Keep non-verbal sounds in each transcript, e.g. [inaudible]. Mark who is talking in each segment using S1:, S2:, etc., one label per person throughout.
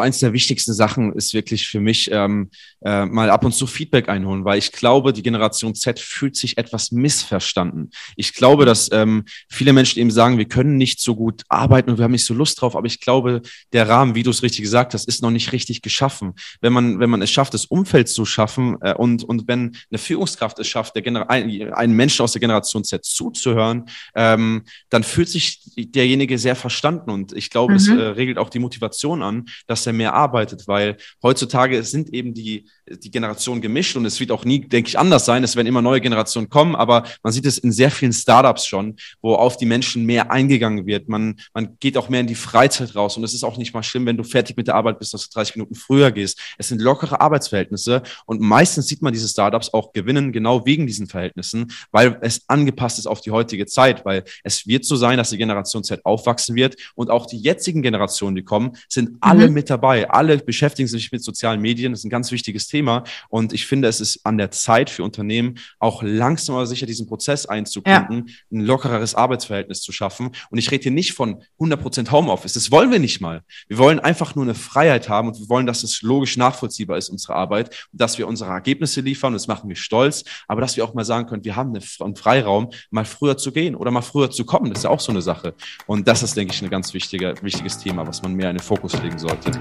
S1: Eins der wichtigsten Sachen ist wirklich für mich ähm, äh, mal ab und zu Feedback einholen, weil ich glaube, die Generation Z fühlt sich etwas missverstanden. Ich glaube, dass ähm, viele Menschen eben sagen, wir können nicht so gut arbeiten und wir haben nicht so Lust drauf, aber ich glaube, der Rahmen, wie du es richtig gesagt hast, ist noch nicht richtig geschaffen. Wenn man, wenn man es schafft, das Umfeld zu schaffen äh, und, und wenn eine Führungskraft es schafft, der Gener ein, einen Menschen aus der Generation Z zuzuhören, ähm, dann fühlt sich derjenige sehr verstanden und ich glaube, mhm. es äh, regelt auch die Motivation an, dass er mehr arbeitet, weil heutzutage sind eben die, die Generationen gemischt und es wird auch nie, denke ich, anders sein. Es werden immer neue Generationen kommen, aber man sieht es in sehr vielen Startups schon, wo auf die Menschen mehr eingegangen wird. Man, man geht auch mehr in die Freizeit raus und es ist auch nicht mal schlimm, wenn du fertig mit der Arbeit bist, dass du 30 Minuten früher gehst. Es sind lockere Arbeitsverhältnisse und meistens sieht man diese Startups auch gewinnen, genau wegen diesen Verhältnissen, weil es angepasst ist auf die heutige Zeit, weil es wird so sein, dass die Generation Z aufwachsen wird und auch die jetzigen Generationen, die kommen, sind alle mhm. mit dabei dabei. Alle beschäftigen sich mit sozialen Medien. Das ist ein ganz wichtiges Thema. Und ich finde, es ist an der Zeit für Unternehmen, auch langsam aber sicher diesen Prozess einzubinden, ja. ein lockereres Arbeitsverhältnis zu schaffen. Und ich rede hier nicht von 100 Prozent Homeoffice. Das wollen wir nicht mal. Wir wollen einfach nur eine Freiheit haben und wir wollen, dass es logisch nachvollziehbar ist, unsere Arbeit, dass wir unsere Ergebnisse liefern. Das machen wir stolz. Aber dass wir auch mal sagen können, wir haben einen Freiraum, mal früher zu gehen oder mal früher zu kommen. Das ist ja auch so eine Sache. Und das ist, denke ich, ein ganz wichtiger, wichtiges Thema, was man mehr in den Fokus legen sollte.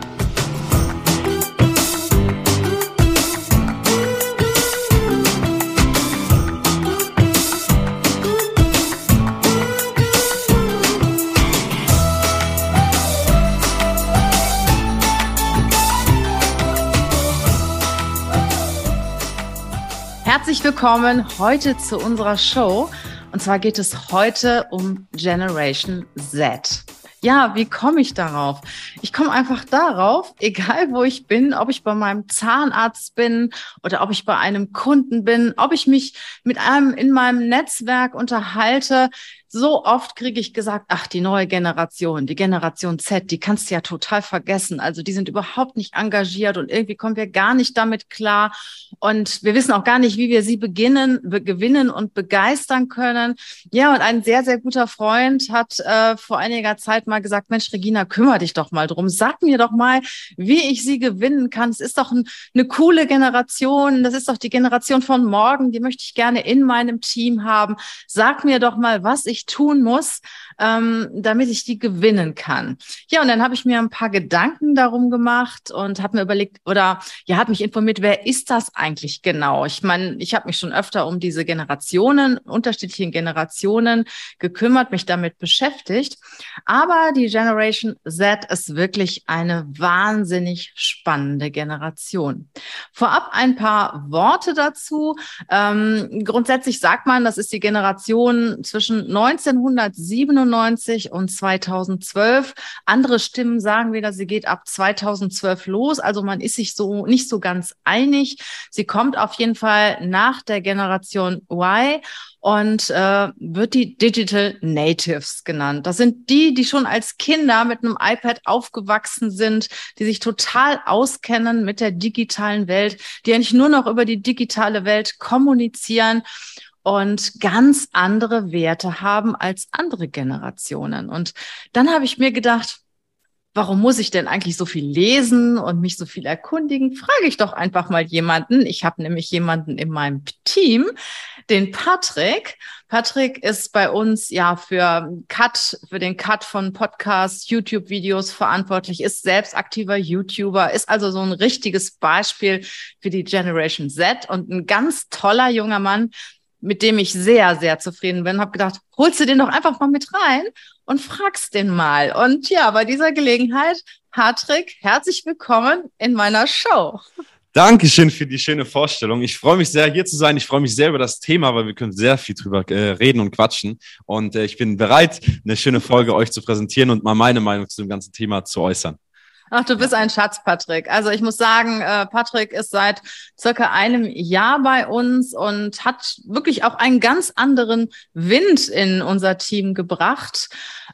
S2: Herzlich willkommen heute zu unserer Show. Und zwar geht es heute um Generation Z. Ja, wie komme ich darauf? Ich komme einfach darauf, egal wo ich bin, ob ich bei meinem Zahnarzt bin oder ob ich bei einem Kunden bin, ob ich mich mit einem in meinem Netzwerk unterhalte, so oft kriege ich gesagt, ach, die neue Generation, die Generation Z, die kannst du ja total vergessen. Also die sind überhaupt nicht engagiert und irgendwie kommen wir gar nicht damit klar. Und wir wissen auch gar nicht, wie wir sie beginnen, be gewinnen und begeistern können. Ja, und ein sehr, sehr guter Freund hat äh, vor einiger Zeit mal gesagt, Mensch, Regina, kümmere dich doch mal drum. Sag mir doch mal, wie ich sie gewinnen kann. Es ist doch ein, eine coole Generation. Das ist doch die Generation von morgen. Die möchte ich gerne in meinem Team haben. Sag mir doch mal, was ich ich tun muss, ähm, damit ich die gewinnen kann. Ja, und dann habe ich mir ein paar Gedanken darum gemacht und habe mir überlegt oder ja, habe mich informiert, wer ist das eigentlich genau? Ich meine, ich habe mich schon öfter um diese Generationen, unterschiedlichen Generationen gekümmert, mich damit beschäftigt. Aber die Generation Z ist wirklich eine wahnsinnig spannende Generation. Vorab ein paar Worte dazu. Ähm, grundsätzlich sagt man, das ist die Generation zwischen 1997 und 2012. Andere Stimmen sagen wieder, sie geht ab 2012 los. Also man ist sich so nicht so ganz einig. Sie kommt auf jeden Fall nach der Generation Y und äh, wird die Digital Natives genannt. Das sind die, die schon als Kinder mit einem iPad aufgewachsen sind, die sich total auskennen mit der digitalen Welt, die eigentlich nur noch über die digitale Welt kommunizieren und ganz andere Werte haben als andere Generationen. Und dann habe ich mir gedacht, warum muss ich denn eigentlich so viel lesen und mich so viel erkundigen? Frage ich doch einfach mal jemanden. Ich habe nämlich jemanden in meinem Team, den Patrick. Patrick ist bei uns ja für Cut, für den Cut von Podcasts, YouTube-Videos verantwortlich, ist selbst aktiver YouTuber, ist also so ein richtiges Beispiel für die Generation Z und ein ganz toller junger Mann, mit dem ich sehr, sehr zufrieden bin. Habe gedacht, holst du den doch einfach mal mit rein und fragst den mal. Und ja, bei dieser Gelegenheit, Patrick, herzlich willkommen in meiner Show.
S1: Dankeschön für die schöne Vorstellung. Ich freue mich sehr, hier zu sein. Ich freue mich sehr über das Thema, weil wir können sehr viel drüber äh, reden und quatschen. Und äh, ich bin bereit, eine schöne Folge euch zu präsentieren und mal meine Meinung zu dem ganzen Thema zu äußern.
S2: Ach, du bist ein Schatz, Patrick. Also ich muss sagen, äh, Patrick ist seit circa einem Jahr bei uns und hat wirklich auch einen ganz anderen Wind in unser Team gebracht.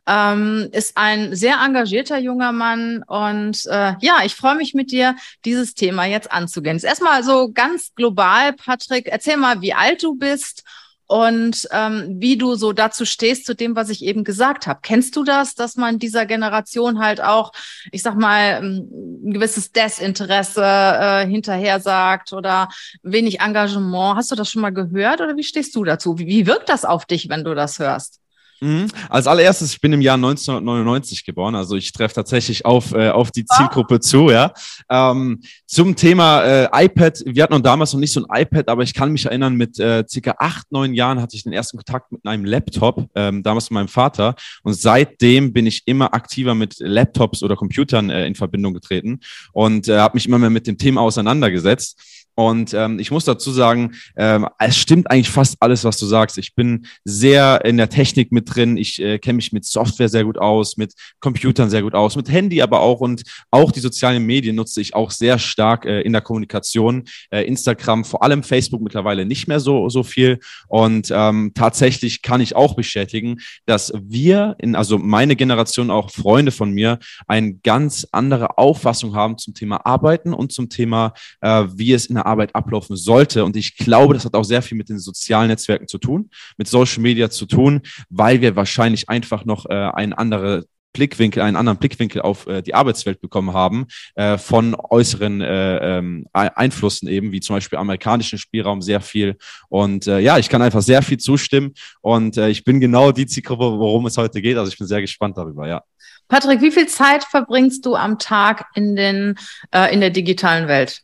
S2: Ähm, ist ein sehr engagierter junger Mann und äh, ja, ich freue mich mit dir, dieses Thema jetzt anzugehen. Ist erstmal so ganz global, Patrick. Erzähl mal, wie alt du bist und ähm, wie du so dazu stehst, zu dem, was ich eben gesagt habe. Kennst du das, dass man dieser Generation halt auch, ich sag mal, ähm, ein gewisses Desinteresse äh, hinterher sagt oder wenig Engagement? Hast du das schon mal gehört oder wie stehst du dazu? Wie, wie wirkt das auf dich, wenn du das hörst?
S1: Mhm. Als allererstes, ich bin im Jahr 1999 geboren, also ich treffe tatsächlich auf, äh, auf die Zielgruppe ah. zu, ja. Ähm, zum Thema äh, iPad, wir hatten noch damals noch nicht so ein iPad, aber ich kann mich erinnern, mit äh, circa acht, neun Jahren hatte ich den ersten Kontakt mit einem Laptop, ähm, damals mit meinem Vater. Und seitdem bin ich immer aktiver mit Laptops oder Computern äh, in Verbindung getreten und äh, habe mich immer mehr mit dem Thema auseinandergesetzt. Und ähm, ich muss dazu sagen, ähm, es stimmt eigentlich fast alles, was du sagst. Ich bin sehr in der Technik mit drin. Ich äh, kenne mich mit Software sehr gut aus, mit Computern sehr gut aus, mit Handy aber auch. Und auch die sozialen Medien nutze ich auch sehr stark äh, in der Kommunikation. Äh, Instagram, vor allem Facebook mittlerweile nicht mehr so, so viel. Und ähm, tatsächlich kann ich auch bestätigen, dass wir, in, also meine Generation, auch Freunde von mir, eine ganz andere Auffassung haben zum Thema Arbeiten und zum Thema, äh, wie es in der Arbeit ablaufen sollte. Und ich glaube, das hat auch sehr viel mit den sozialen Netzwerken zu tun, mit Social Media zu tun, weil wir wahrscheinlich einfach noch äh, einen anderen Blickwinkel, einen anderen Blickwinkel auf äh, die Arbeitswelt bekommen haben äh, von äußeren äh, ähm, Einflüssen eben, wie zum Beispiel amerikanischen Spielraum sehr viel. Und äh, ja, ich kann einfach sehr viel zustimmen und äh, ich bin genau die Zielgruppe, worum es heute geht. Also ich bin sehr gespannt darüber, ja.
S2: Patrick, wie viel Zeit verbringst du am Tag in den äh, in der digitalen Welt?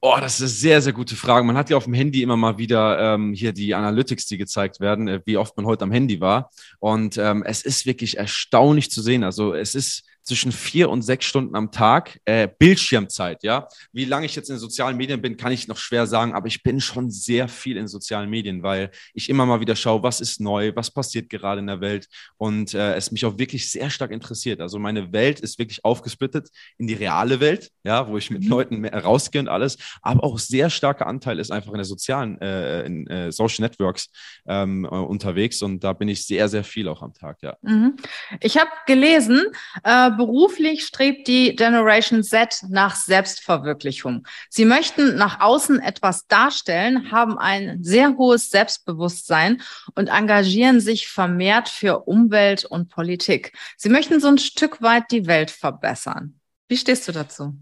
S1: Oh, das ist eine sehr, sehr gute Frage. Man hat ja auf dem Handy immer mal wieder ähm, hier die Analytics, die gezeigt werden, äh, wie oft man heute am Handy war. Und ähm, es ist wirklich erstaunlich zu sehen. Also es ist zwischen vier und sechs Stunden am Tag äh, Bildschirmzeit, ja. Wie lange ich jetzt in den sozialen Medien bin, kann ich noch schwer sagen, aber ich bin schon sehr viel in sozialen Medien, weil ich immer mal wieder schaue, was ist neu, was passiert gerade in der Welt und äh, es mich auch wirklich sehr stark interessiert. Also meine Welt ist wirklich aufgesplittet in die reale Welt, ja, wo ich mit mhm. Leuten rausgehe und alles, aber auch sehr starker Anteil ist einfach in der sozialen, äh, in äh, Social Networks ähm, äh, unterwegs und da bin ich sehr, sehr viel auch am Tag, ja.
S2: Mhm. Ich habe gelesen, äh, beruflich strebt die Generation Z nach Selbstverwirklichung. Sie möchten nach außen etwas darstellen, haben ein sehr hohes Selbstbewusstsein und engagieren sich vermehrt für Umwelt und Politik. Sie möchten so ein Stück weit die Welt verbessern. Wie stehst du dazu?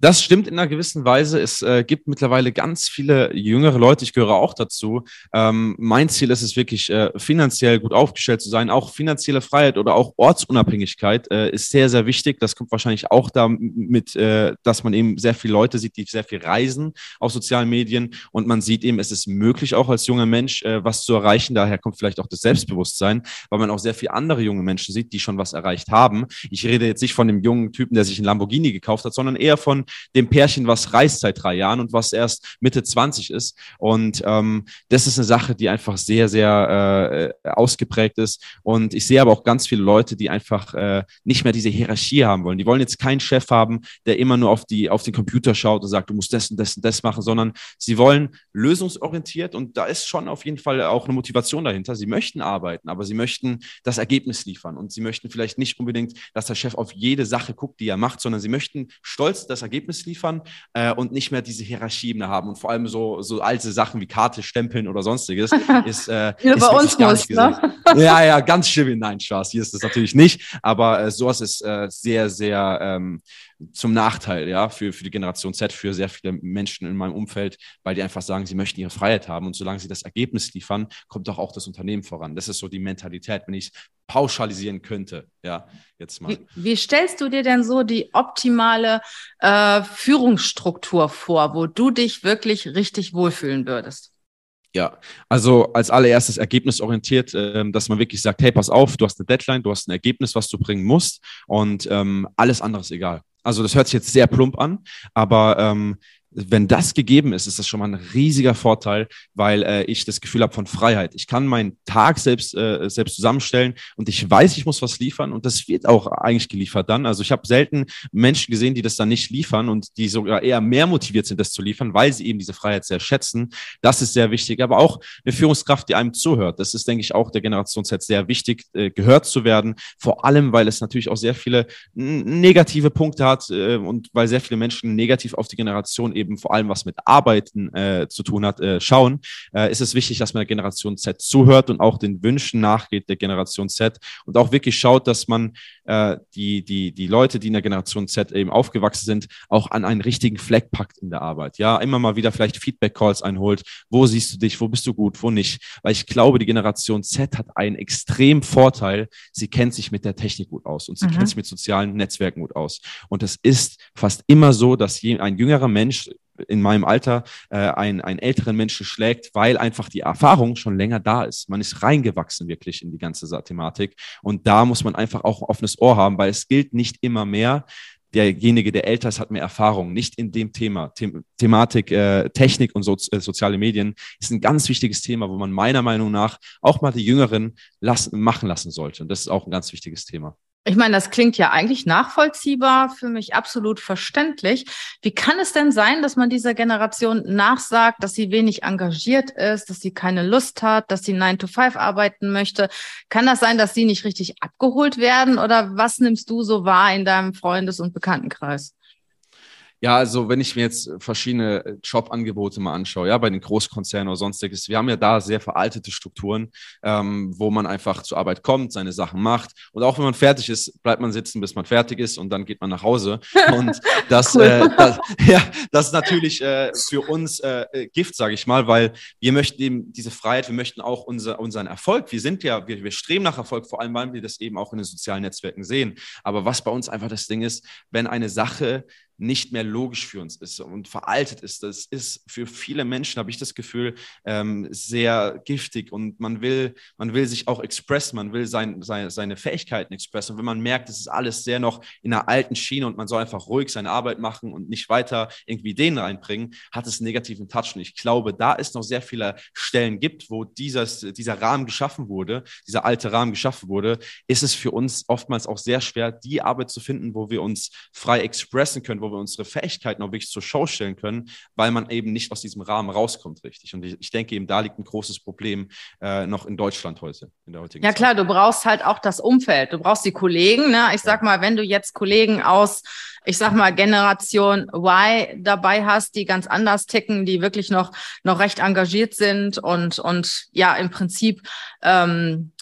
S1: Das stimmt in einer gewissen Weise. Es äh, gibt mittlerweile ganz viele jüngere Leute, ich gehöre auch dazu. Ähm, mein Ziel ist es wirklich, äh, finanziell gut aufgestellt zu sein. Auch finanzielle Freiheit oder auch Ortsunabhängigkeit äh, ist sehr, sehr wichtig. Das kommt wahrscheinlich auch damit, äh, dass man eben sehr viele Leute sieht, die sehr viel reisen auf sozialen Medien. Und man sieht eben, es ist möglich, auch als junger Mensch äh, was zu erreichen. Daher kommt vielleicht auch das Selbstbewusstsein, weil man auch sehr viele andere junge Menschen sieht, die schon was erreicht haben. Ich rede jetzt nicht von dem jungen Typen, der sich ein Lamborghini gekauft hat, sondern eher von dem Pärchen, was reist seit drei Jahren und was erst Mitte 20 ist. Und ähm, das ist eine Sache, die einfach sehr, sehr äh, ausgeprägt ist. Und ich sehe aber auch ganz viele Leute, die einfach äh, nicht mehr diese Hierarchie haben wollen. Die wollen jetzt keinen Chef haben, der immer nur auf, die, auf den Computer schaut und sagt, du musst das und das und das machen, sondern sie wollen lösungsorientiert und da ist schon auf jeden Fall auch eine Motivation dahinter. Sie möchten arbeiten, aber sie möchten das Ergebnis liefern und sie möchten vielleicht nicht unbedingt, dass der Chef auf jede Sache guckt, die er macht, sondern sie möchten stolz das Ergebnis liefern äh, und nicht mehr diese Hierarchie mehr haben. Und vor allem so, so alte Sachen wie Karte stempeln oder sonstiges [laughs] ist, äh,
S2: ja, ist bei uns gar muss, nicht
S1: ne? Ja, ja, ganz schlimm. Nein, Spaß. Hier ist das natürlich nicht. Aber äh, sowas ist äh, sehr, sehr ähm, zum Nachteil, ja, für, für die Generation Z, für sehr viele Menschen in meinem Umfeld, weil die einfach sagen, sie möchten ihre Freiheit haben. Und solange sie das Ergebnis liefern, kommt doch auch das Unternehmen voran. Das ist so die Mentalität, wenn ich es pauschalisieren könnte, ja, jetzt mal.
S2: Wie, wie stellst du dir denn so die optimale äh, Führungsstruktur vor, wo du dich wirklich richtig wohlfühlen würdest?
S1: Ja, also als allererstes ergebnisorientiert, äh, dass man wirklich sagt, hey, pass auf, du hast eine Deadline, du hast ein Ergebnis, was du bringen musst und ähm, alles andere ist egal. Also das hört sich jetzt sehr plump an, aber ähm, wenn das gegeben ist, ist das schon mal ein riesiger Vorteil, weil äh, ich das Gefühl habe von Freiheit. Ich kann meinen Tag selbst, äh, selbst zusammenstellen und ich weiß, ich muss was liefern und das wird auch eigentlich geliefert dann. Also ich habe selten Menschen gesehen, die das dann nicht liefern und die sogar eher mehr motiviert sind, das zu liefern, weil sie eben diese Freiheit sehr schätzen. Das ist sehr wichtig, aber auch eine Führungskraft, die einem zuhört. Das ist, denke ich, auch der Generation Z sehr wichtig, äh, gehört zu werden. Vor allem, weil es natürlich auch sehr viele negative Punkte hat äh, und weil sehr viele Menschen negativ auf die Generation eben vor allem was mit Arbeiten äh, zu tun hat, äh, schauen, äh, ist es wichtig, dass man der Generation Z zuhört und auch den Wünschen nachgeht der Generation Z und auch wirklich schaut, dass man äh, die, die, die Leute, die in der Generation Z eben aufgewachsen sind, auch an einen richtigen Fleck packt in der Arbeit. Ja, immer mal wieder vielleicht Feedback-Calls einholt. Wo siehst du dich? Wo bist du gut? Wo nicht? Weil ich glaube, die Generation Z hat einen extremen Vorteil. Sie kennt sich mit der Technik gut aus und sie mhm. kennt sich mit sozialen Netzwerken gut aus. Und es ist fast immer so, dass ein jüngerer Mensch in meinem Alter äh, einen, einen älteren Menschen schlägt, weil einfach die Erfahrung schon länger da ist. Man ist reingewachsen wirklich in die ganze Thematik. Und da muss man einfach auch ein offenes Ohr haben, weil es gilt nicht immer mehr, derjenige, der älter ist, hat mehr Erfahrung. Nicht in dem Thema. The Thematik äh, Technik und so, äh, soziale Medien ist ein ganz wichtiges Thema, wo man meiner Meinung nach auch mal die Jüngeren lassen, machen lassen sollte. Und das ist auch ein ganz wichtiges Thema.
S2: Ich meine, das klingt ja eigentlich nachvollziehbar, für mich absolut verständlich. Wie kann es denn sein, dass man dieser Generation nachsagt, dass sie wenig engagiert ist, dass sie keine Lust hat, dass sie 9 to 5 arbeiten möchte? Kann das sein, dass sie nicht richtig abgeholt werden oder was nimmst du so wahr in deinem Freundes- und Bekanntenkreis?
S1: Ja, also wenn ich mir jetzt verschiedene äh, Jobangebote mal anschaue, ja, bei den Großkonzernen oder sonstiges, wir haben ja da sehr veraltete Strukturen, ähm, wo man einfach zur Arbeit kommt, seine Sachen macht und auch wenn man fertig ist, bleibt man sitzen, bis man fertig ist und dann geht man nach Hause. [laughs] Und das, cool. äh, das [laughs] ja, das ist natürlich äh, für uns äh, äh, Gift, sage ich mal, weil wir möchten eben diese Freiheit, wir möchten auch unser, unseren Erfolg. Wir sind ja, wir, wir streben nach Erfolg, vor allem weil wir das eben auch in den sozialen Netzwerken sehen. Aber was bei uns einfach das Ding ist, wenn eine Sache nicht mehr logisch für uns ist und veraltet ist. Das ist für viele Menschen, habe ich das Gefühl, ähm, sehr giftig und man will, man will sich auch expressen, man will sein, sein, seine Fähigkeiten expressen. Und wenn man merkt, es ist alles sehr noch in einer alten Schiene und man soll einfach ruhig seine Arbeit machen und nicht weiter irgendwie den reinbringen, hat es einen negativen Touch. Und ich glaube, da es noch sehr viele Stellen gibt, wo dieses, dieser Rahmen geschaffen wurde, dieser alte Rahmen geschaffen wurde, ist es für uns oftmals auch sehr schwer, die Arbeit zu finden, wo wir uns frei expressen können, wo wir unsere Fähigkeiten auch wirklich zur Show stellen können, weil man eben nicht aus diesem Rahmen rauskommt, richtig. Und ich, ich denke eben, da liegt ein großes Problem äh, noch in Deutschland heute, in der heutigen
S2: Ja, Zeit. klar, du brauchst halt auch das Umfeld. Du brauchst die Kollegen. Ne? Ich sag mal, wenn du jetzt Kollegen aus, ich sag mal, Generation Y dabei hast, die ganz anders ticken, die wirklich noch, noch recht engagiert sind und, und ja, im Prinzip, ähm,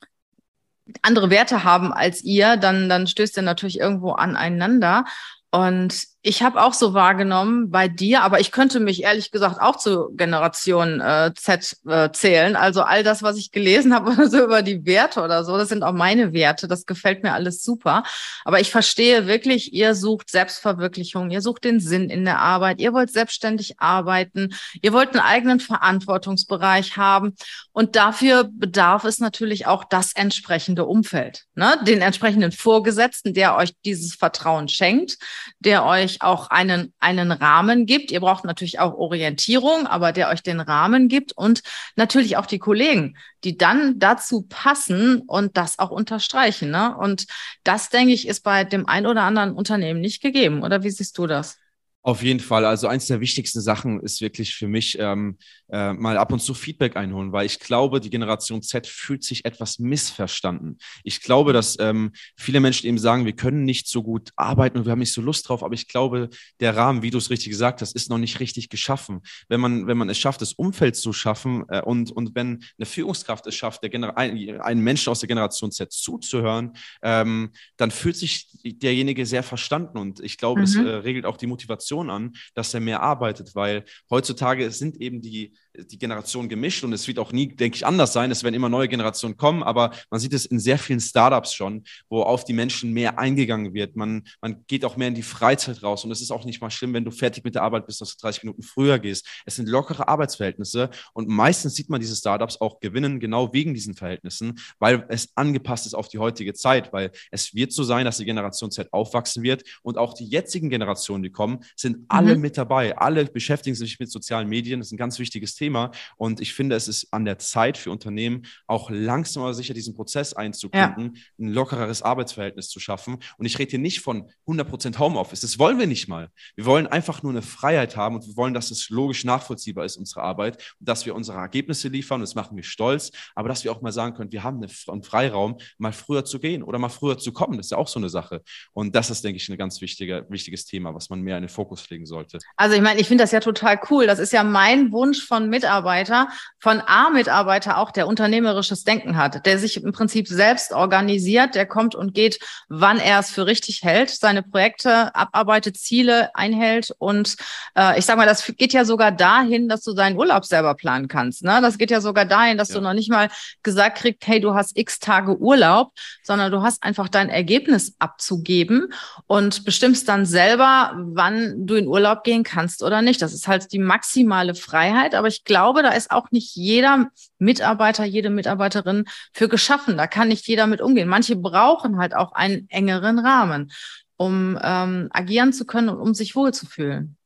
S2: andere Werte haben als ihr, dann, dann stößt ihr natürlich irgendwo aneinander. Und ich habe auch so wahrgenommen bei dir, aber ich könnte mich ehrlich gesagt auch zu Generation äh, Z äh, zählen. Also all das, was ich gelesen [laughs] habe, so über die Werte oder so, das sind auch meine Werte. Das gefällt mir alles super. Aber ich verstehe wirklich, ihr sucht Selbstverwirklichung, ihr sucht den Sinn in der Arbeit, ihr wollt selbstständig arbeiten, ihr wollt einen eigenen Verantwortungsbereich haben. Und dafür bedarf es natürlich auch das entsprechende Umfeld, ne? den entsprechenden Vorgesetzten, der euch dieses Vertrauen schenkt, der euch auch einen, einen Rahmen gibt. Ihr braucht natürlich auch Orientierung, aber der euch den Rahmen gibt und natürlich auch die Kollegen, die dann dazu passen und das auch unterstreichen. Ne? Und das, denke ich, ist bei dem ein oder anderen Unternehmen nicht gegeben. Oder wie siehst du das?
S1: Auf jeden Fall. Also eins der wichtigsten Sachen ist wirklich für mich ähm, äh, mal ab und zu Feedback einholen, weil ich glaube, die Generation Z fühlt sich etwas missverstanden. Ich glaube, dass ähm, viele Menschen eben sagen, wir können nicht so gut arbeiten und wir haben nicht so Lust drauf, aber ich glaube, der Rahmen, wie du es richtig gesagt hast, ist noch nicht richtig geschaffen. Wenn man, wenn man es schafft, das Umfeld zu schaffen äh, und, und wenn eine Führungskraft es schafft, der Gener ein, einen Menschen aus der Generation Z zuzuhören, ähm, dann fühlt sich derjenige sehr verstanden und ich glaube, mhm. es äh, regelt auch die Motivation Motivation an, dass er mehr arbeitet, weil heutzutage sind eben die, die Generationen gemischt und es wird auch nie, denke ich, anders sein. Es werden immer neue Generationen kommen, aber man sieht es in sehr vielen Startups schon, wo auf die Menschen mehr eingegangen wird. Man, man geht auch mehr in die Freizeit raus und es ist auch nicht mal schlimm, wenn du fertig mit der Arbeit bist, dass du 30 Minuten früher gehst. Es sind lockere Arbeitsverhältnisse und meistens sieht man diese Startups auch gewinnen, genau wegen diesen Verhältnissen, weil es angepasst ist auf die heutige Zeit, weil es wird so sein, dass die Generation Z aufwachsen wird und auch die jetzigen Generationen, die kommen, sind sind alle mhm. mit dabei. Alle beschäftigen sich mit sozialen Medien. Das ist ein ganz wichtiges Thema. Und ich finde, es ist an der Zeit für Unternehmen, auch langsam aber sicher diesen Prozess einzubinden, ja. ein lockereres Arbeitsverhältnis zu schaffen. Und ich rede hier nicht von 100% Homeoffice. Das wollen wir nicht mal. Wir wollen einfach nur eine Freiheit haben und wir wollen, dass es logisch nachvollziehbar ist, unsere Arbeit, und dass wir unsere Ergebnisse liefern. Das machen wir stolz. Aber dass wir auch mal sagen können, wir haben einen Freiraum, mal früher zu gehen oder mal früher zu kommen. Das ist ja auch so eine Sache. Und das ist, denke ich, ein ganz wichtiger, wichtiges Thema, was man mehr in den Fokus Fokus legen sollte.
S2: Also ich meine, ich finde das ja total cool. Das ist ja mein Wunsch von Mitarbeiter, von A-Mitarbeiter auch, der unternehmerisches Denken hat, der sich im Prinzip selbst organisiert, der kommt und geht, wann er es für richtig hält, seine Projekte abarbeitet, Ziele einhält und äh, ich sage mal, das geht ja sogar dahin, dass du deinen Urlaub selber planen kannst. Ne? Das geht ja sogar dahin, dass ja. du noch nicht mal gesagt kriegst, hey, du hast x Tage Urlaub, sondern du hast einfach dein Ergebnis abzugeben und bestimmst dann selber, wann du in Urlaub gehen kannst oder nicht. Das ist halt die maximale Freiheit. Aber ich glaube, da ist auch nicht jeder Mitarbeiter, jede Mitarbeiterin für geschaffen. Da kann nicht jeder mit umgehen. Manche brauchen halt auch einen engeren Rahmen, um ähm, agieren zu können und um sich wohlzufühlen.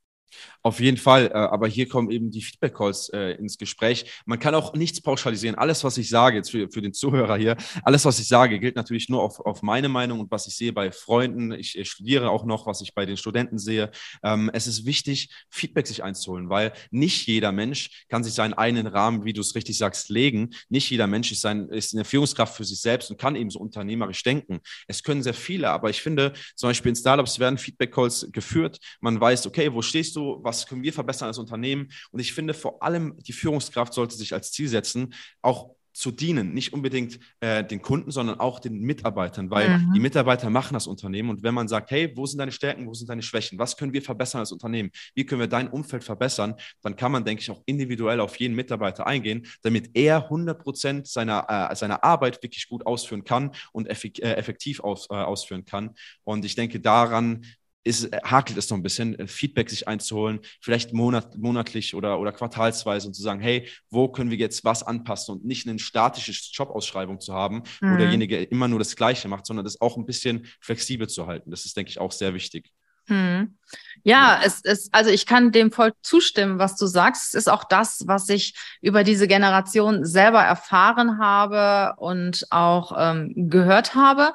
S1: Auf jeden Fall, äh, aber hier kommen eben die Feedback-Calls äh, ins Gespräch. Man kann auch nichts pauschalisieren. Alles, was ich sage, jetzt für, für den Zuhörer hier, alles, was ich sage, gilt natürlich nur auf, auf meine Meinung und was ich sehe bei Freunden. Ich, ich studiere auch noch, was ich bei den Studenten sehe. Ähm, es ist wichtig, Feedback sich einzuholen, weil nicht jeder Mensch kann sich seinen eigenen Rahmen, wie du es richtig sagst, legen. Nicht jeder Mensch ist, sein, ist eine Führungskraft für sich selbst und kann eben so unternehmerisch denken. Es können sehr viele, aber ich finde, zum Beispiel in Startups werden Feedback-Calls geführt. Man weiß, okay, wo stehst du? Was können wir verbessern als Unternehmen. Und ich finde vor allem, die Führungskraft sollte sich als Ziel setzen, auch zu dienen, nicht unbedingt äh, den Kunden, sondern auch den Mitarbeitern, weil mhm. die Mitarbeiter machen das Unternehmen und wenn man sagt, hey, wo sind deine Stärken, wo sind deine Schwächen, was können wir verbessern als Unternehmen, wie können wir dein Umfeld verbessern, dann kann man, denke ich, auch individuell auf jeden Mitarbeiter eingehen, damit er 100 Prozent seiner, äh, seiner Arbeit wirklich gut ausführen kann und effektiv, äh, effektiv aus, äh, ausführen kann. Und ich denke, daran ist, hakelt es noch ein bisschen, äh, Feedback sich einzuholen, vielleicht monat, monatlich oder, oder quartalsweise und zu sagen, hey, wo können wir jetzt was anpassen und nicht eine statische Jobausschreibung zu haben, mhm. wo derjenige immer nur das Gleiche macht, sondern das auch ein bisschen flexibel zu halten. Das ist, denke ich, auch sehr wichtig.
S2: Hm. Ja, es ist, also ich kann dem voll zustimmen, was du sagst. Es ist auch das, was ich über diese Generation selber erfahren habe und auch ähm, gehört habe.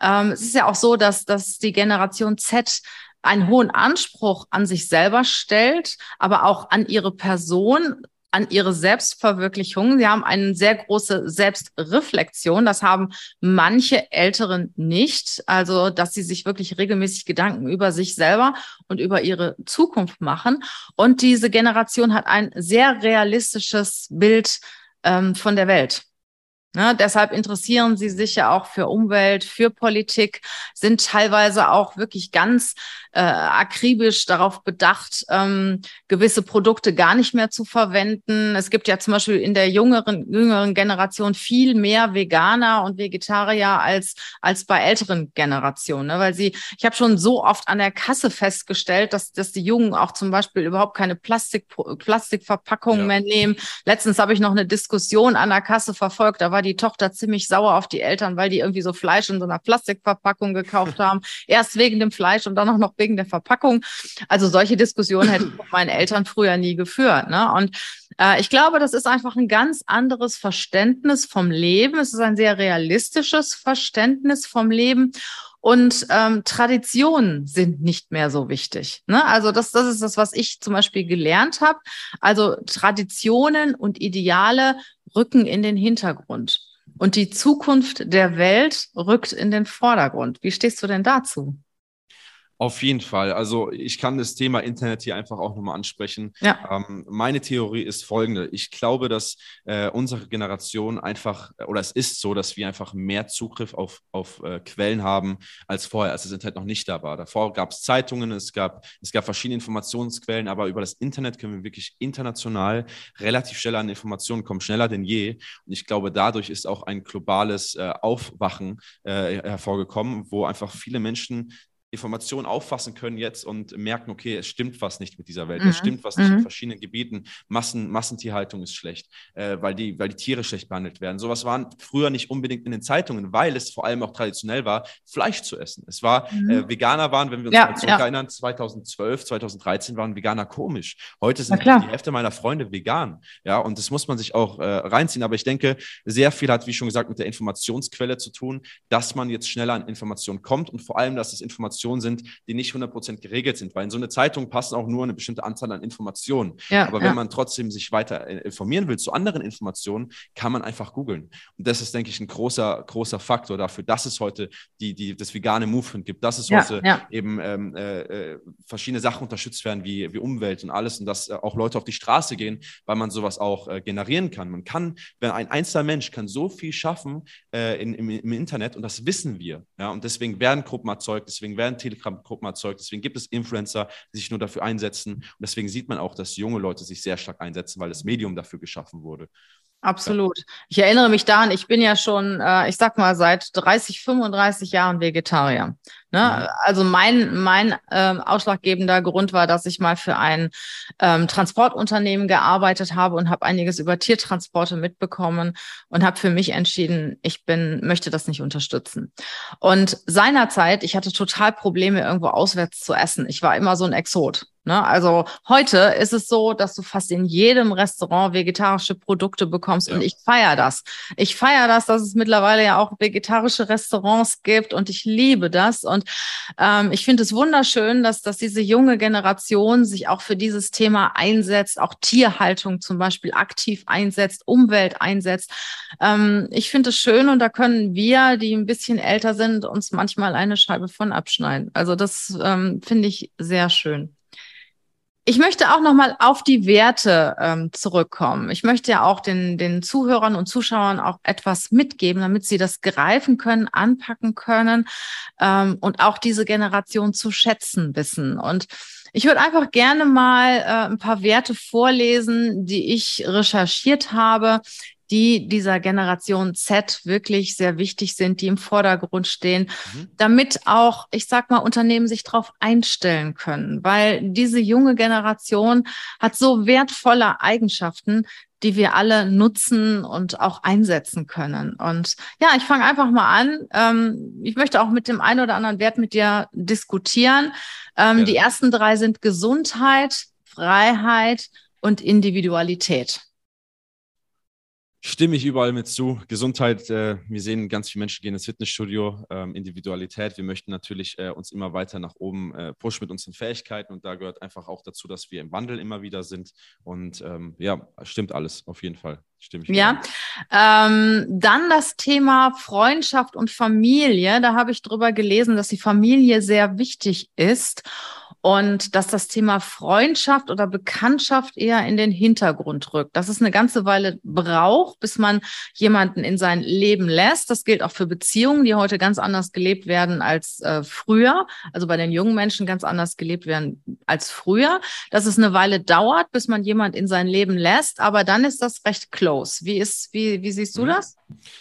S2: Ähm, es ist ja auch so, dass, dass die Generation Z einen hohen Anspruch an sich selber stellt, aber auch an ihre Person, an ihre Selbstverwirklichung. Sie haben eine sehr große Selbstreflexion. Das haben manche Älteren nicht. Also, dass sie sich wirklich regelmäßig Gedanken über sich selber und über ihre Zukunft machen. Und diese Generation hat ein sehr realistisches Bild ähm, von der Welt. Ne, deshalb interessieren sie sich ja auch für Umwelt, für Politik, sind teilweise auch wirklich ganz äh, akribisch darauf bedacht, ähm, gewisse Produkte gar nicht mehr zu verwenden. Es gibt ja zum Beispiel in der jüngeren, jüngeren Generation viel mehr Veganer und Vegetarier als, als bei älteren Generationen. Ne? Weil sie, ich habe schon so oft an der Kasse festgestellt, dass, dass die Jungen auch zum Beispiel überhaupt keine Plastik, Plastikverpackungen ja. mehr nehmen. Letztens habe ich noch eine Diskussion an der Kasse verfolgt, da war die Tochter ziemlich sauer auf die Eltern, weil die irgendwie so Fleisch in so einer Plastikverpackung gekauft haben. [laughs] Erst wegen dem Fleisch und dann auch noch wegen der Verpackung. Also solche Diskussionen hätte ich mit meinen Eltern früher nie geführt. Ne? Und äh, ich glaube, das ist einfach ein ganz anderes Verständnis vom Leben. Es ist ein sehr realistisches Verständnis vom Leben. Und ähm, Traditionen sind nicht mehr so wichtig. Ne? Also das, das ist das, was ich zum Beispiel gelernt habe. Also Traditionen und Ideale rücken in den Hintergrund. Und die Zukunft der Welt rückt in den Vordergrund. Wie stehst du denn dazu?
S1: Auf jeden Fall. Also ich kann das Thema Internet hier einfach auch nochmal ansprechen. Ja. Ähm, meine Theorie ist folgende. Ich glaube, dass äh, unsere Generation einfach, oder es ist so, dass wir einfach mehr Zugriff auf, auf äh, Quellen haben als vorher, als das Internet noch nicht da war. Davor gab es Zeitungen, es gab, es gab verschiedene Informationsquellen, aber über das Internet können wir wirklich international relativ schnell an Informationen kommen, schneller denn je. Und ich glaube, dadurch ist auch ein globales äh, Aufwachen äh, hervorgekommen, wo einfach viele Menschen Informationen auffassen können jetzt und merken, okay, es stimmt was nicht mit dieser Welt, mhm. es stimmt was nicht mhm. in verschiedenen Gebieten. Massen, Massentierhaltung ist schlecht, äh, weil, die, weil die Tiere schlecht behandelt werden. Sowas waren früher nicht unbedingt in den Zeitungen, weil es vor allem auch traditionell war, Fleisch zu essen. Es war, mhm. äh, Veganer waren, wenn wir uns ja, zurück ja. erinnern, 2012, 2013 waren Veganer komisch. Heute sind die Hälfte meiner Freunde vegan. Ja, und das muss man sich auch äh, reinziehen. Aber ich denke, sehr viel hat, wie schon gesagt, mit der Informationsquelle zu tun, dass man jetzt schneller an Informationen kommt und vor allem, dass das Informationen Informationen sind, die nicht 100% geregelt sind, weil in so eine Zeitung passen auch nur eine bestimmte Anzahl an Informationen. Ja, Aber wenn ja. man trotzdem sich weiter äh, informieren will zu anderen Informationen, kann man einfach googeln. Und das ist, denke ich, ein großer, großer Faktor dafür, dass es heute die, die, das vegane Movement gibt, dass es heute eben ähm, äh, äh, verschiedene Sachen unterstützt werden, wie, wie Umwelt und alles und dass äh, auch Leute auf die Straße gehen, weil man sowas auch äh, generieren kann. Man kann, wenn ein einzelner Mensch kann so viel schaffen äh, in, im, im, Internet und das wissen wir. Ja, und deswegen werden Gruppen erzeugt, deswegen werden Telegram-Gruppen erzeugt, deswegen gibt es Influencer, die sich nur dafür einsetzen und deswegen sieht man auch, dass junge Leute sich sehr stark einsetzen, weil das Medium dafür geschaffen wurde.
S2: Absolut. Ich erinnere mich daran, ich bin ja schon, äh, ich sag mal, seit 30, 35 Jahren Vegetarier. Ne? Mhm. Also mein, mein ähm, ausschlaggebender Grund war, dass ich mal für ein ähm, Transportunternehmen gearbeitet habe und habe einiges über Tiertransporte mitbekommen und habe für mich entschieden, ich bin, möchte das nicht unterstützen. Und seinerzeit, ich hatte total Probleme, irgendwo auswärts zu essen. Ich war immer so ein Exot. Ne? Also heute ist es so, dass du fast in jedem Restaurant vegetarische Produkte bekommst ja. und ich feiere das. Ich feiere das, dass es mittlerweile ja auch vegetarische Restaurants gibt und ich liebe das und ähm, ich finde es wunderschön, dass, dass diese junge Generation sich auch für dieses Thema einsetzt, auch Tierhaltung zum Beispiel aktiv einsetzt, Umwelt einsetzt. Ähm, ich finde es schön und da können wir, die ein bisschen älter sind, uns manchmal eine Scheibe von abschneiden. Also das ähm, finde ich sehr schön. Ich möchte auch noch mal auf die Werte ähm, zurückkommen. Ich möchte ja auch den, den Zuhörern und Zuschauern auch etwas mitgeben, damit sie das greifen können, anpacken können ähm, und auch diese Generation zu schätzen wissen. Und ich würde einfach gerne mal äh, ein paar Werte vorlesen, die ich recherchiert habe, die dieser Generation Z wirklich sehr wichtig sind, die im Vordergrund stehen, mhm. damit auch, ich sag mal, Unternehmen sich darauf einstellen können, weil diese junge Generation hat so wertvolle Eigenschaften, die wir alle nutzen und auch einsetzen können. Und ja, ich fange einfach mal an. Ähm, ich möchte auch mit dem einen oder anderen Wert mit dir diskutieren. Ähm, ja. Die ersten drei sind Gesundheit, Freiheit und Individualität.
S1: Stimme ich überall mit zu. Gesundheit, äh, wir sehen ganz viele Menschen gehen ins Fitnessstudio, ähm, Individualität. Wir möchten natürlich äh, uns immer weiter nach oben äh, pushen mit unseren Fähigkeiten und da gehört einfach auch dazu, dass wir im Wandel immer wieder sind. Und ähm, ja, stimmt alles, auf jeden Fall. Stimme ich.
S2: Ja, ähm, dann das Thema Freundschaft und Familie. Da habe ich drüber gelesen, dass die Familie sehr wichtig ist und dass das Thema Freundschaft oder Bekanntschaft eher in den Hintergrund rückt. Dass es eine ganze Weile braucht, bis man jemanden in sein Leben lässt. Das gilt auch für Beziehungen, die heute ganz anders gelebt werden als äh, früher. Also bei den jungen Menschen ganz anders gelebt werden als früher. Dass es eine Weile dauert, bis man jemand in sein Leben lässt, aber dann ist das recht close. Wie ist, wie, wie siehst du mhm. das?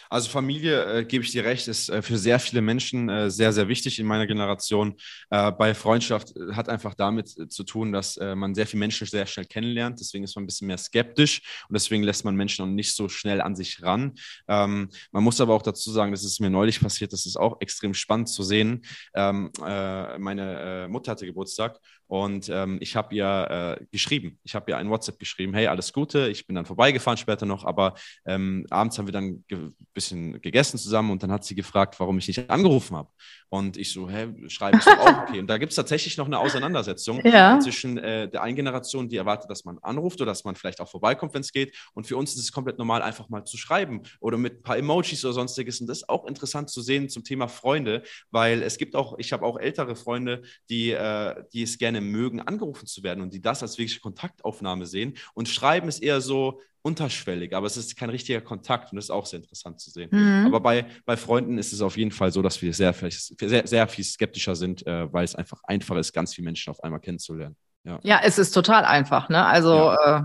S1: Also Familie, äh, gebe ich dir recht, ist äh, für sehr viele Menschen äh, sehr, sehr wichtig in meiner Generation. Äh, bei Freundschaft äh, hat einfach damit äh, zu tun, dass man sehr viele Menschen sehr schnell kennenlernt. Deswegen ist man ein bisschen mehr skeptisch und deswegen lässt man Menschen auch nicht so schnell an sich ran. Ähm, man muss aber auch dazu sagen, das ist mir neulich passiert, das ist auch extrem spannend zu sehen. Ähm, meine Mutter hatte Geburtstag und ähm, ich habe ihr äh, geschrieben, ich habe ihr ein WhatsApp geschrieben, hey, alles Gute, ich bin dann vorbeigefahren später noch, aber ähm, abends haben wir dann ein bisschen gegessen zusammen und dann hat sie gefragt, warum ich nicht angerufen habe. Und ich so, hä, schreibe ich so auch, [laughs] okay. Und da gibt es tatsächlich noch eine Auseinandersetzung ja. zwischen äh, der einen Generation, die erwartet, dass man anruft oder dass man vielleicht auch vorbeikommt, wenn es geht. Und für uns ist es komplett normal, einfach mal zu schreiben oder mit ein paar Emojis oder sonstiges. Und das ist auch interessant zu sehen zum Thema Freunde, weil es gibt auch, ich habe auch ältere Freunde, die, äh, die es gerne mögen, angerufen zu werden und die das als wirkliche Kontaktaufnahme sehen. Und Schreiben ist eher so, unterschwellig, aber es ist kein richtiger Kontakt und das ist auch sehr interessant zu sehen. Mhm. Aber bei, bei Freunden ist es auf jeden Fall so, dass wir sehr, sehr, sehr viel skeptischer sind, äh, weil es einfach einfacher ist, ganz viele Menschen auf einmal kennenzulernen.
S2: Ja, ja es ist total einfach. Ne? Also ja. äh,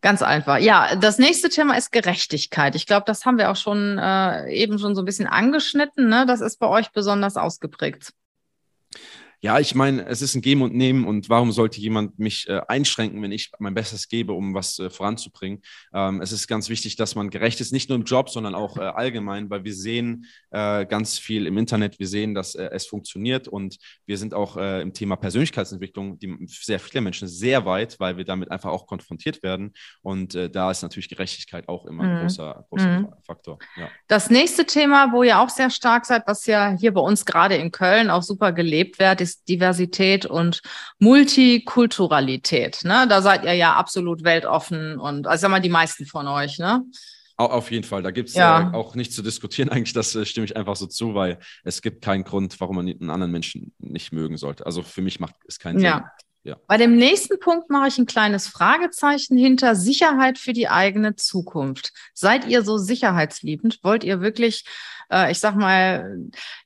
S2: ganz einfach. Ja, das nächste Thema ist Gerechtigkeit. Ich glaube, das haben wir auch schon äh, eben schon so ein bisschen angeschnitten. Ne? Das ist bei euch besonders ausgeprägt.
S1: Ja, ich meine, es ist ein Geben und Nehmen und warum sollte jemand mich äh, einschränken, wenn ich mein Bestes gebe, um was äh, voranzubringen? Ähm, es ist ganz wichtig, dass man gerecht ist, nicht nur im Job, sondern auch äh, allgemein, weil wir sehen äh, ganz viel im Internet, wir sehen, dass äh, es funktioniert und wir sind auch äh, im Thema Persönlichkeitsentwicklung, die sehr viele Menschen sehr weit, weil wir damit einfach auch konfrontiert werden und da ist natürlich Gerechtigkeit auch immer ein mhm. großer, großer mhm. Faktor.
S2: Ja. Das nächste Thema, wo ihr auch sehr stark seid, was ja hier bei uns gerade in Köln auch super gelebt wird, ist ist Diversität und Multikulturalität. Ne? Da seid ihr ja absolut weltoffen und also sag mal die meisten von euch, ne?
S1: Auf jeden Fall, da gibt es ja. äh, auch nichts zu diskutieren. [laughs] Eigentlich, das äh, stimme ich einfach so zu, weil es gibt keinen Grund, warum man einen anderen Menschen nicht mögen sollte. Also für mich macht es keinen. Sinn.
S2: Ja. Bei dem nächsten Punkt mache ich ein kleines Fragezeichen hinter Sicherheit für die eigene Zukunft. Seid ihr so sicherheitsliebend? Wollt ihr wirklich äh, ich sag mal,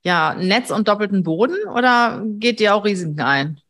S2: ja, Netz und doppelten Boden oder geht ihr auch Risiken ein?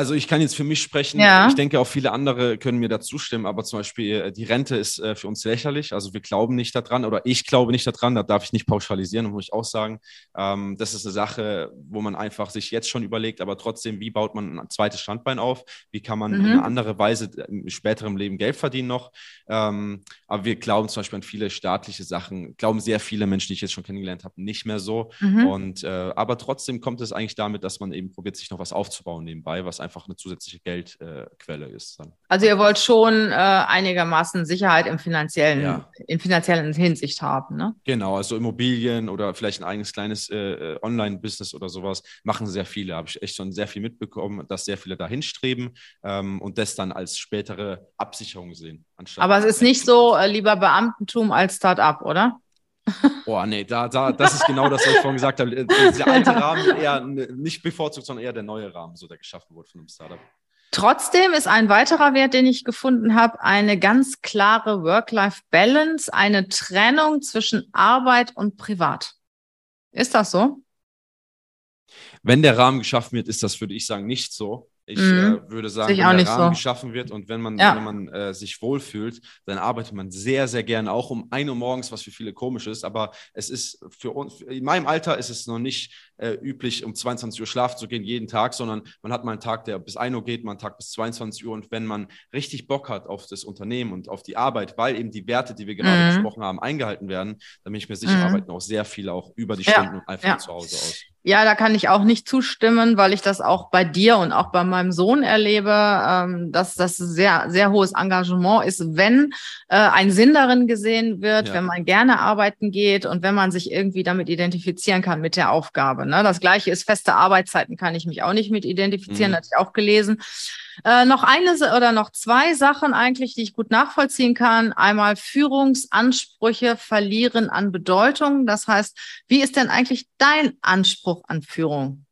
S1: Also ich kann jetzt für mich sprechen. Ja. Ich denke, auch viele andere können mir da zustimmen. Aber zum Beispiel äh, die Rente ist äh, für uns lächerlich. Also wir glauben nicht daran oder ich glaube nicht daran. Da darf ich nicht pauschalisieren, muss ich auch sagen. Ähm, das ist eine Sache, wo man einfach sich jetzt schon überlegt, aber trotzdem, wie baut man ein zweites Standbein auf? Wie kann man mhm. in einer anderen Weise im späteren Leben Geld verdienen noch? Ähm, aber wir glauben zum Beispiel an viele staatliche Sachen. Glauben sehr viele Menschen, die ich jetzt schon kennengelernt habe, nicht mehr so. Mhm. Und äh, aber trotzdem kommt es eigentlich damit, dass man eben probiert, sich noch was aufzubauen nebenbei, was einfach einfach eine zusätzliche Geldquelle äh, ist. Dann.
S2: Also ihr wollt schon äh, einigermaßen Sicherheit im finanziellen, ja. in finanziellen Hinsicht haben, ne?
S1: Genau, also Immobilien oder vielleicht ein eigenes kleines äh, äh Online-Business oder sowas machen sehr viele. Habe ich echt schon sehr viel mitbekommen, dass sehr viele dahin streben ähm, und das dann als spätere Absicherung sehen.
S2: Aber es ist nicht so äh, lieber Beamtentum als Start-up, oder?
S1: Boah, nee, da, da, das ist genau das, was ich vorhin gesagt habe. Dieser alte [laughs] Rahmen eher nicht bevorzugt, sondern eher der neue Rahmen, so der geschaffen wurde von einem Startup.
S2: Trotzdem ist ein weiterer Wert, den ich gefunden habe, eine ganz klare Work-Life-Balance, eine Trennung zwischen Arbeit und Privat. Ist das so?
S1: Wenn der Rahmen geschaffen wird, ist das, würde ich sagen, nicht so. Ich mhm. äh, würde sagen, wenn der Rahmen so. geschaffen wird und wenn man, ja. wenn man äh, sich wohlfühlt, dann arbeitet man sehr, sehr gerne auch um 1 Uhr morgens, was für viele komisch ist. Aber es ist für uns, in meinem Alter ist es noch nicht äh, üblich, um 22 Uhr schlafen zu gehen, jeden Tag, sondern man hat mal einen Tag, der bis 1 Uhr geht, mal einen Tag bis 22 Uhr. Und wenn man richtig Bock hat auf das Unternehmen und auf die Arbeit, weil eben die Werte, die wir gerade mhm. besprochen haben, eingehalten werden, dann bin ich mir sicher, mhm. arbeiten auch sehr viele auch über die Stunden ja. einfach ja. zu Hause aus.
S2: Ja, da kann ich auch nicht zustimmen, weil ich das auch bei dir und auch bei meinem Sohn erlebe, ähm, dass das sehr, sehr hohes Engagement ist, wenn äh, ein Sinn darin gesehen wird, ja. wenn man gerne arbeiten geht und wenn man sich irgendwie damit identifizieren kann mit der Aufgabe. Ne? Das gleiche ist feste Arbeitszeiten, kann ich mich auch nicht mit identifizieren, mhm. hatte ich auch gelesen. Äh, noch eine oder noch zwei Sachen eigentlich, die ich gut nachvollziehen kann. Einmal Führungsansprüche verlieren an Bedeutung. Das heißt, wie ist denn eigentlich dein Anspruch an Führung?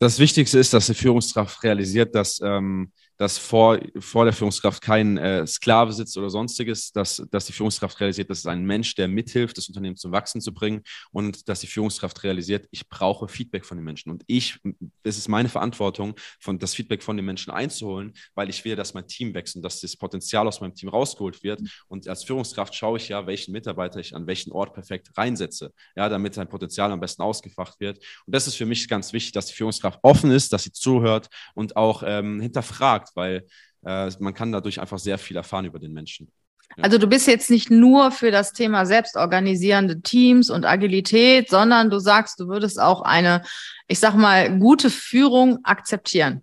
S1: Das Wichtigste ist, dass die Führungskraft realisiert, dass ähm, dass vor, vor der Führungskraft kein äh, Sklave sitzt oder sonstiges, dass, dass die Führungskraft realisiert, dass es ein Mensch, der mithilft, das Unternehmen zum Wachsen zu bringen und dass die Führungskraft realisiert, ich brauche Feedback von den Menschen. Und ich, es ist meine Verantwortung, von, das Feedback von den Menschen einzuholen, weil ich will, dass mein Team wächst und dass das Potenzial aus meinem Team rausgeholt wird. Und als Führungskraft schaue ich ja, welchen Mitarbeiter ich an welchen Ort perfekt reinsetze, ja, damit sein Potenzial am besten ausgefacht wird. Und das ist für mich ganz wichtig, dass die Führungskraft offen ist, dass sie zuhört und auch ähm, hinterfragt, macht, weil äh, man kann dadurch einfach sehr viel erfahren über den Menschen.
S2: Ja. Also du bist jetzt nicht nur für das Thema selbstorganisierende Teams und Agilität, sondern du sagst, du würdest auch eine, ich sag mal, gute Führung akzeptieren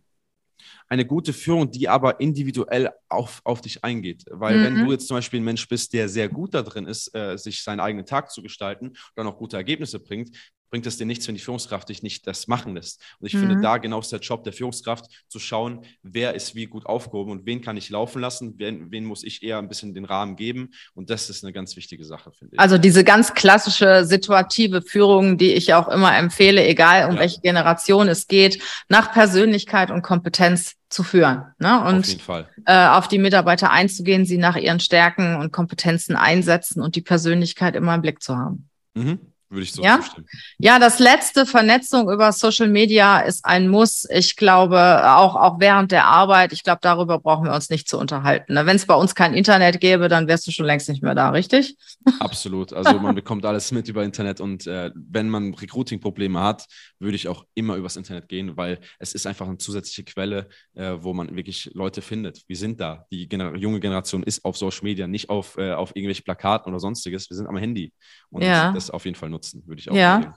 S1: eine gute Führung, die aber individuell auf, auf dich eingeht. Weil mhm. wenn du jetzt zum Beispiel ein Mensch bist, der sehr gut da drin ist, äh, sich seinen eigenen Tag zu gestalten und dann auch gute Ergebnisse bringt, bringt es dir nichts, wenn die Führungskraft dich nicht das machen lässt. Und ich mhm. finde, da genau ist der Job der Führungskraft, zu schauen, wer ist wie gut aufgehoben und wen kann ich laufen lassen, wen, wen muss ich eher ein bisschen den Rahmen geben. Und das ist eine ganz wichtige Sache, finde ich.
S2: Also diese ganz klassische situative Führung, die ich auch immer empfehle, egal um ja. welche Generation es geht, nach Persönlichkeit und Kompetenz zu führen. Ne? Und auf, jeden Fall. Äh, auf die Mitarbeiter einzugehen, sie nach ihren Stärken und Kompetenzen einsetzen und die Persönlichkeit immer im Blick zu haben.
S1: Mhm. Würde ich so
S2: ja?
S1: zustimmen.
S2: Ja, das letzte Vernetzung über Social Media ist ein Muss. Ich glaube, auch, auch während der Arbeit, ich glaube, darüber brauchen wir uns nicht zu unterhalten. Ne? Wenn es bei uns kein Internet gäbe, dann wärst du schon längst nicht mehr da, richtig? [laughs]
S1: Absolut. Also man bekommt alles mit über Internet und äh, wenn man Recruiting-Probleme hat, würde ich auch immer übers Internet gehen, weil es ist einfach eine zusätzliche Quelle, äh, wo man wirklich Leute findet. Wir sind da. Die Gener junge Generation ist auf Social Media, nicht auf, äh, auf irgendwelche Plakaten oder sonstiges. Wir sind am Handy und
S2: Ja.
S1: das auf jeden Fall nutzen, würde ich auch
S2: Ja.
S1: empfehlen.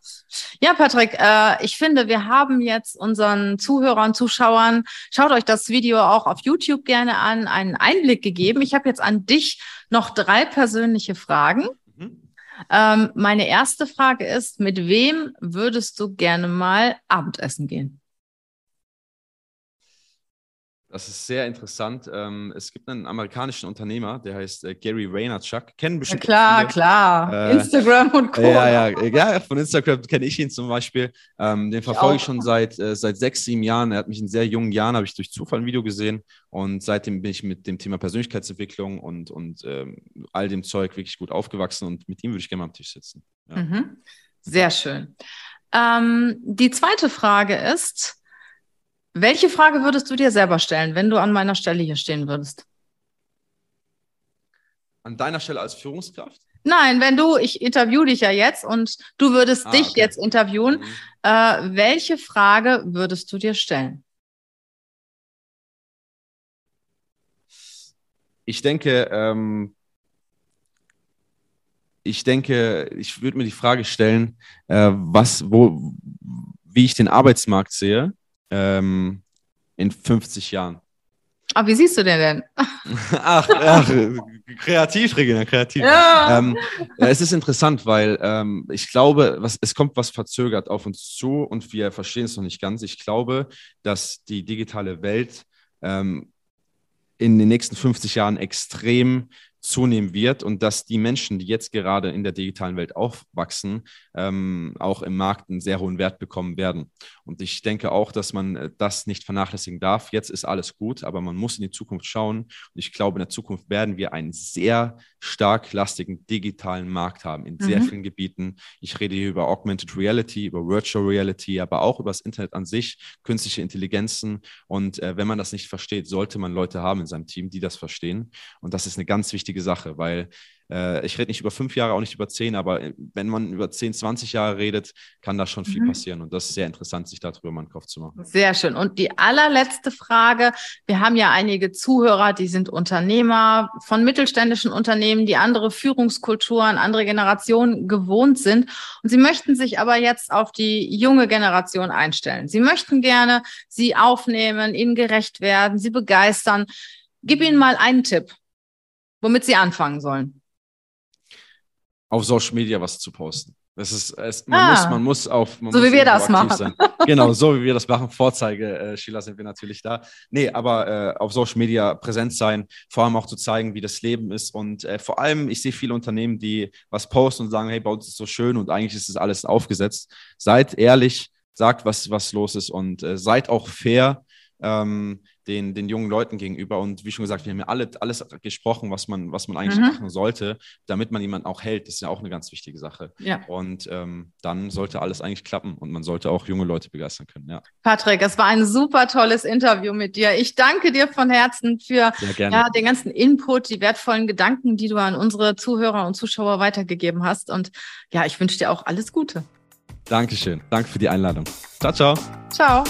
S2: Ja, Patrick, äh, ich finde, wir haben jetzt unseren Zuhörern, Zuschauern, schaut euch das Video auch auf YouTube gerne an, einen Einblick gegeben. Ich habe jetzt an dich noch drei persönliche Fragen.
S1: Mhm.
S2: Ähm, meine erste Frage ist, mit wem würdest du gerne mal Abendessen gehen?
S1: Das ist sehr interessant. Ähm, es gibt einen amerikanischen Unternehmer, der heißt äh, Gary Vaynerchuk. Kennen
S2: Ja,
S1: bestimmt
S2: klar,
S1: viele.
S2: klar.
S1: Äh,
S2: Instagram und Co.
S1: Ja, ja, ja, von Instagram kenne ich ihn zum Beispiel. Ähm, den verfolge ich
S2: auch.
S1: schon seit, äh, seit sechs, sieben Jahren. Er hat mich in sehr jungen Jahren, habe ich durch Zufall ein Video gesehen und seitdem bin ich mit dem Thema Persönlichkeitsentwicklung und, und ähm, all dem Zeug wirklich gut aufgewachsen und mit ihm würde ich gerne mal am Tisch sitzen. Ja.
S2: Mhm. Sehr schön. Ähm, die zweite Frage ist, welche Frage würdest du dir selber stellen, wenn du an meiner Stelle hier stehen würdest?
S1: An deiner Stelle als Führungskraft?
S2: Nein, wenn du, ich interview dich ja jetzt und du würdest
S1: Ah,
S2: dich
S1: okay.
S2: jetzt interviewen,
S1: Mhm.
S2: äh, welche Frage würdest du dir stellen?
S1: Ich denke, ähm, ich denke, ich würde mir die Frage stellen, äh, was, wo, wie ich den Arbeitsmarkt sehe ähm, in 50 Jahren.
S2: Aber wie siehst du den denn? [laughs]
S1: Ach, ach kreativ, Regina, kreativ.
S2: Ja.
S1: Ähm, äh, es ist interessant, weil ähm, ich glaube, was, es kommt was verzögert auf uns zu und wir verstehen es noch nicht ganz. Ich glaube, dass die digitale Welt ähm, in den nächsten 50 Jahren extrem zunehmen wird und dass die Menschen, die jetzt gerade in der digitalen Welt aufwachsen, ähm, auch im Markt einen sehr hohen Wert bekommen werden. Und ich denke auch, dass man äh, das nicht vernachlässigen darf. Jetzt ist alles gut, aber man muss in die Zukunft schauen. Und ich glaube, in der Zukunft werden wir einen sehr stark lastigen digitalen Markt haben in sehr
S2: Mhm.
S1: vielen Gebieten. Ich rede hier über Augmented Reality, über Virtual Reality, aber auch über das Internet an sich, künstliche Intelligenzen. Und äh, wenn man das nicht versteht, sollte man Leute haben in seinem Team, die das verstehen. Und das ist eine ganz wichtige Sache, weil äh, ich rede nicht über fünf Jahre, auch nicht über zehn, aber äh, wenn man über 10, 20 Jahre redet, kann da schon viel
S2: Mhm.
S1: passieren. Und das ist sehr interessant, sich darüber mal einen Kopf zu machen.
S2: Sehr schön. Und die allerletzte Frage. Wir haben ja einige Zuhörer, die sind Unternehmer von mittelständischen Unternehmen, die andere Führungskulturen, andere Generationen gewohnt sind. Und sie möchten sich aber jetzt auf die junge Generation einstellen. Sie möchten gerne sie aufnehmen, ihnen gerecht werden, sie begeistern. Gib ihnen mal einen Tipp, womit sie anfangen sollen.
S1: Auf Social Media was zu posten. Das ist, es, man,
S2: Ah.
S1: muss, man muss auf. Man
S2: So
S1: muss
S2: wie wir das machen.
S1: Sein. Genau, so wie wir das machen. Vorzeige, äh, Sheila, sind wir natürlich da. Nee, aber äh, auf Social Media präsent sein, vor allem auch zu zeigen, wie das Leben ist. Und äh, vor allem, ich sehe viele Unternehmen, die was posten und sagen, hey, bei uns ist es so schön und eigentlich ist es alles aufgesetzt. Seid ehrlich, sagt, was, was los ist und äh, seid auch fair. Ähm, den, den jungen Leuten gegenüber. Und wie schon gesagt, wir haben ja alle, alles gesprochen, was man, was man eigentlich
S2: Mhm.
S1: machen sollte, damit man jemanden auch hält. Das ist ja auch eine ganz wichtige Sache.
S2: Ja.
S1: Und ähm, dann sollte alles eigentlich klappen und man sollte auch junge Leute begeistern können. Ja,
S2: Patrick, es war ein super tolles Interview mit dir. Ich danke dir von Herzen für ja, den ganzen Input, die wertvollen Gedanken, die du an unsere Zuhörer und Zuschauer weitergegeben hast. Und ja, ich wünsche dir auch alles Gute.
S1: Dankeschön. Danke für die Einladung. Ciao, ciao.
S2: Ciao.